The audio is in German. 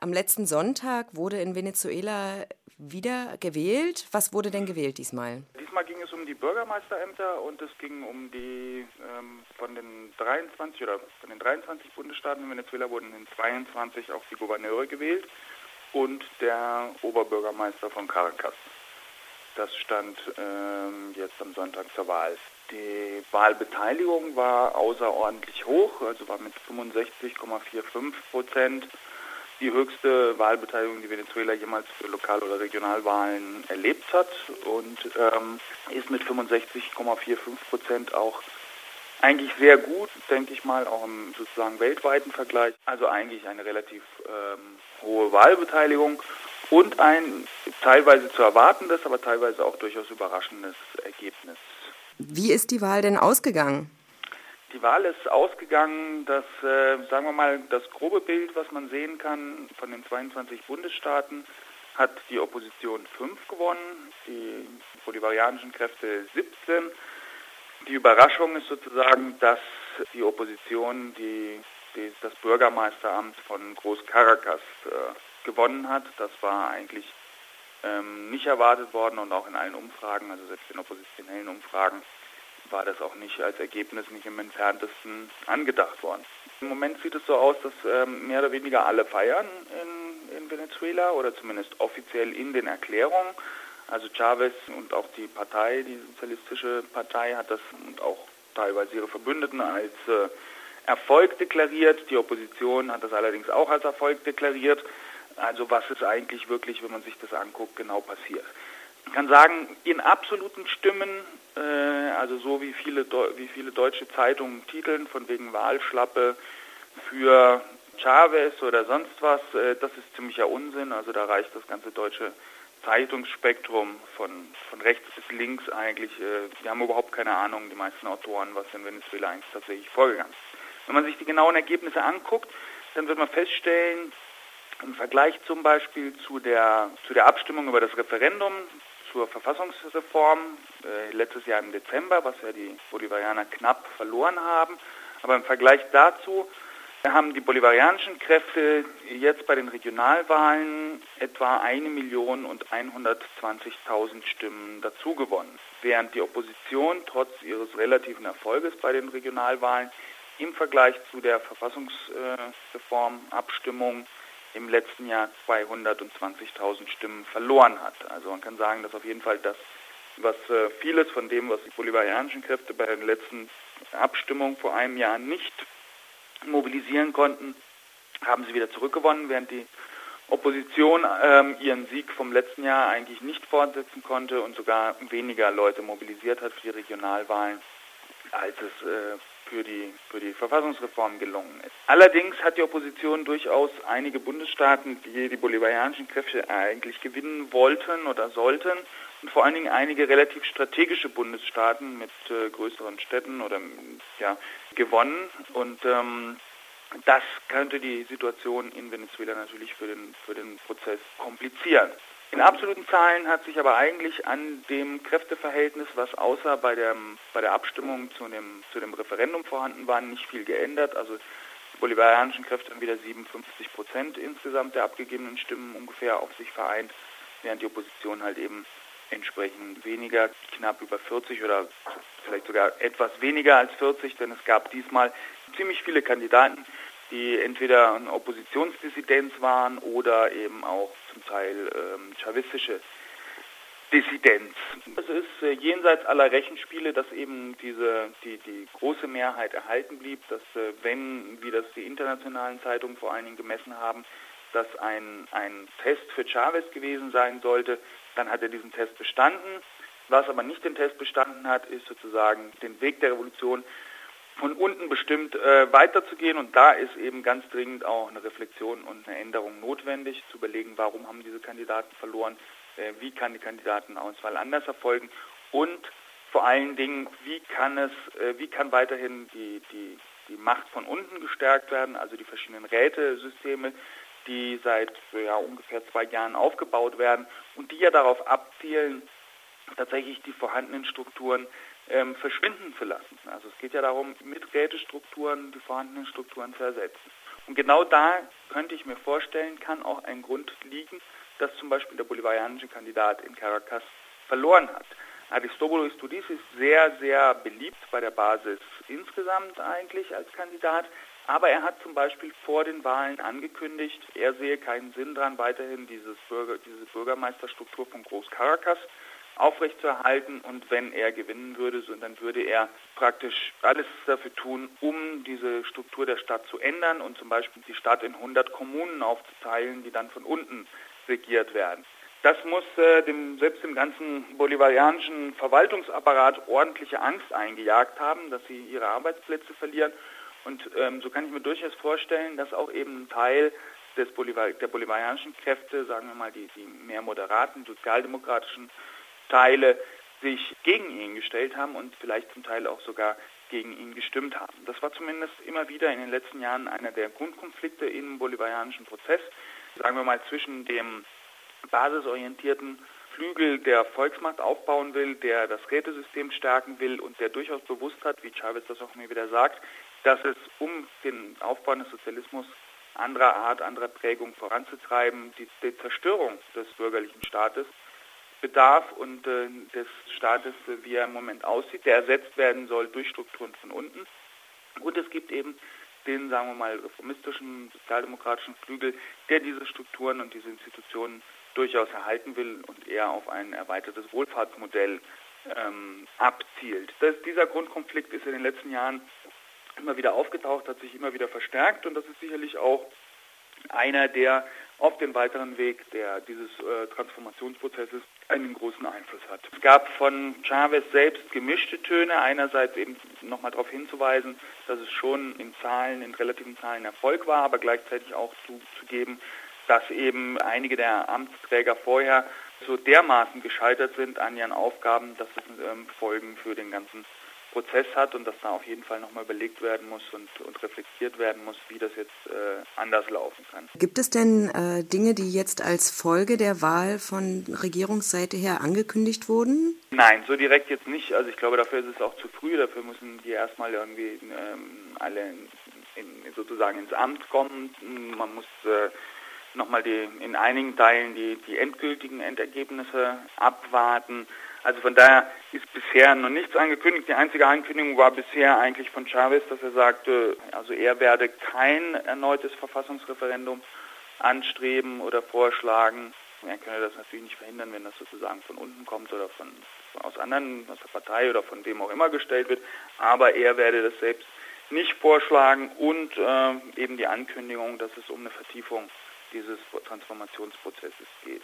Am letzten Sonntag wurde in Venezuela wieder gewählt. Was wurde denn gewählt diesmal? Diesmal ging es um die Bürgermeisterämter und es ging um die ähm, von den 23 oder von den 23 Bundesstaaten in Venezuela wurden in 22 auch die Gouverneure gewählt und der Oberbürgermeister von Caracas. Das stand ähm, jetzt am Sonntag zur Wahl. Die Wahlbeteiligung war außerordentlich hoch, also war mit 65,45 Prozent die höchste Wahlbeteiligung, die Venezuela jemals für Lokal- oder Regionalwahlen erlebt hat und ähm, ist mit 65,45 Prozent auch eigentlich sehr gut, denke ich mal, auch im sozusagen weltweiten Vergleich. Also eigentlich eine relativ ähm, hohe Wahlbeteiligung und ein teilweise zu erwartendes, aber teilweise auch durchaus überraschendes Ergebnis. Wie ist die Wahl denn ausgegangen? Die Wahl ist ausgegangen, dass, äh, sagen wir mal, das grobe Bild, was man sehen kann von den 22 Bundesstaaten, hat die Opposition 5 gewonnen, die bolivarianischen Kräfte 17. Die Überraschung ist sozusagen, dass die Opposition die, die das Bürgermeisteramt von Groß Caracas äh, gewonnen hat. Das war eigentlich ähm, nicht erwartet worden und auch in allen Umfragen, also selbst in oppositionellen Umfragen, war das auch nicht als Ergebnis nicht im entferntesten angedacht worden. Im Moment sieht es so aus, dass ähm, mehr oder weniger alle feiern in, in Venezuela oder zumindest offiziell in den Erklärungen. Also Chavez und auch die Partei, die sozialistische Partei, hat das und auch teilweise ihre Verbündeten als äh, Erfolg deklariert. Die Opposition hat das allerdings auch als Erfolg deklariert. Also was ist eigentlich wirklich, wenn man sich das anguckt, genau passiert? Ich kann sagen, in absoluten Stimmen äh, also so wie viele, wie viele deutsche Zeitungen titeln, von wegen Wahlschlappe für Chavez oder sonst was, äh, das ist ziemlicher Unsinn. Also da reicht das ganze deutsche Zeitungsspektrum von, von rechts bis links eigentlich. Äh, wir haben überhaupt keine Ahnung, die meisten Autoren, was in Venezuela eigentlich tatsächlich vorgegangen ist. Wenn man sich die genauen Ergebnisse anguckt, dann wird man feststellen, im Vergleich zum Beispiel zu der, zu der Abstimmung über das Referendum zur Verfassungsreform äh, letztes Jahr im Dezember, was ja die Bolivarianer knapp verloren haben. Aber im Vergleich dazu haben die bolivarianischen Kräfte jetzt bei den Regionalwahlen etwa 1 Million und 120.000 Stimmen dazu gewonnen, während die Opposition trotz ihres relativen Erfolges bei den Regionalwahlen im Vergleich zu der Verfassungsreformabstimmung im letzten Jahr 220.000 Stimmen verloren hat. Also man kann sagen, dass auf jeden Fall das, was äh, vieles von dem, was die bolivarianischen Kräfte bei den letzten Abstimmungen vor einem Jahr nicht mobilisieren konnten, haben sie wieder zurückgewonnen, während die Opposition ähm, ihren Sieg vom letzten Jahr eigentlich nicht fortsetzen konnte und sogar weniger Leute mobilisiert hat für die Regionalwahlen, als es äh, für die, für die Verfassungsreform gelungen ist. Allerdings hat die Opposition durchaus einige Bundesstaaten, die die bolivarianischen Kräfte eigentlich gewinnen wollten oder sollten, und vor allen Dingen einige relativ strategische Bundesstaaten mit äh, größeren Städten oder ja, gewonnen. Und ähm, das könnte die Situation in Venezuela natürlich für den, für den Prozess komplizieren. In absoluten Zahlen hat sich aber eigentlich an dem Kräfteverhältnis, was außer bei der, bei der Abstimmung zu dem, zu dem Referendum vorhanden war, nicht viel geändert. Also die bolivarianischen Kräfte haben wieder 57 Prozent insgesamt der abgegebenen Stimmen ungefähr auf sich vereint, während die Opposition halt eben entsprechend weniger, knapp über 40 oder vielleicht sogar etwas weniger als 40, denn es gab diesmal ziemlich viele Kandidaten, die entweder eine Oppositionsdissidenz waren oder eben auch zum Teil ähm, chavistische Dissidenz. Es ist äh, jenseits aller Rechenspiele, dass eben diese die, die große Mehrheit erhalten blieb, dass äh, wenn, wie das die internationalen Zeitungen vor allen Dingen gemessen haben, dass ein, ein Test für Chavez gewesen sein sollte, dann hat er diesen Test bestanden. Was aber nicht den Test bestanden hat, ist sozusagen den Weg der Revolution von unten bestimmt äh, weiterzugehen. Und da ist eben ganz dringend auch eine Reflexion und eine Änderung notwendig, zu überlegen, warum haben diese Kandidaten verloren, äh, wie kann die Kandidatenauswahl anders erfolgen und vor allen Dingen, wie kann es, äh, wie kann weiterhin die, die, die Macht von unten gestärkt werden, also die verschiedenen Rätesysteme, die seit ja, ungefähr zwei Jahren aufgebaut werden und die ja darauf abzielen, tatsächlich die vorhandenen Strukturen ähm, verschwinden zu lassen. Also es geht ja darum, mit Rätestrukturen die vorhandenen Strukturen zu ersetzen. Und genau da könnte ich mir vorstellen, kann auch ein Grund liegen, dass zum Beispiel der bolivarianische Kandidat in Caracas verloren hat. Aristobulus Studis ist sehr, sehr beliebt bei der Basis insgesamt eigentlich als Kandidat, aber er hat zum Beispiel vor den Wahlen angekündigt, er sehe keinen Sinn daran, weiterhin dieses Bürger, diese Bürgermeisterstruktur von Groß Caracas aufrechtzuerhalten und wenn er gewinnen würde, so, dann würde er praktisch alles dafür tun, um diese Struktur der Stadt zu ändern und zum Beispiel die Stadt in 100 Kommunen aufzuteilen, die dann von unten regiert werden. Das muss äh, dem, selbst dem ganzen bolivarianischen Verwaltungsapparat ordentliche Angst eingejagt haben, dass sie ihre Arbeitsplätze verlieren. Und ähm, so kann ich mir durchaus vorstellen, dass auch eben ein Teil des Bolivar der bolivarianischen Kräfte, sagen wir mal die, die mehr moderaten, sozialdemokratischen Teile, sich gegen ihn gestellt haben und vielleicht zum Teil auch sogar gegen ihn gestimmt haben. Das war zumindest immer wieder in den letzten Jahren einer der Grundkonflikte im bolivarianischen Prozess, sagen wir mal zwischen dem basisorientierten Flügel der Volksmacht aufbauen will, der das Rätesystem stärken will und der durchaus bewusst hat, wie Chavez das auch mir wieder sagt, dass es um den Aufbau des Sozialismus anderer Art, anderer Prägung voranzutreiben, die, die Zerstörung des bürgerlichen Staates bedarf und äh, des Staates, äh, wie er im Moment aussieht, der ersetzt werden soll durch Strukturen von unten. Und es gibt eben den, sagen wir mal, reformistischen, sozialdemokratischen Flügel, der diese Strukturen und diese Institutionen durchaus erhalten will und eher auf ein erweitertes Wohlfahrtsmodell ähm, abzielt. Das, dieser Grundkonflikt ist in den letzten Jahren immer wieder aufgetaucht, hat sich immer wieder verstärkt und das ist sicherlich auch einer, der auf den weiteren Weg der, dieses äh, Transformationsprozesses einen großen Einfluss hat. Es gab von Chavez selbst gemischte Töne, einerseits eben nochmal darauf hinzuweisen, dass es schon in Zahlen, in relativen Zahlen Erfolg war, aber gleichzeitig auch zuzugeben, dass eben einige der Amtsträger vorher so dermaßen gescheitert sind an ihren Aufgaben, dass es ähm, Folgen für den ganzen Prozess hat und dass da auf jeden Fall nochmal überlegt werden muss und, und, reflektiert werden muss, wie das jetzt äh, anders laufen kann. Gibt es denn äh, Dinge, die jetzt als Folge der Wahl von Regierungsseite her angekündigt wurden? Nein, so direkt jetzt nicht. Also ich glaube, dafür ist es auch zu früh. Dafür müssen die erstmal irgendwie ähm, alle in, in, sozusagen ins Amt kommen. Man muss äh, nochmal die, in einigen Teilen die, die endgültigen Endergebnisse abwarten. Also von daher ist bisher noch nichts angekündigt. Die einzige Ankündigung war bisher eigentlich von Chavez, dass er sagte, also er werde kein erneutes Verfassungsreferendum anstreben oder vorschlagen. Er könne das natürlich nicht verhindern, wenn das sozusagen von unten kommt oder von, aus anderen, aus der Partei oder von wem auch immer gestellt wird. Aber er werde das selbst nicht vorschlagen und äh, eben die Ankündigung, dass es um eine Vertiefung dieses Transformationsprozesses geht.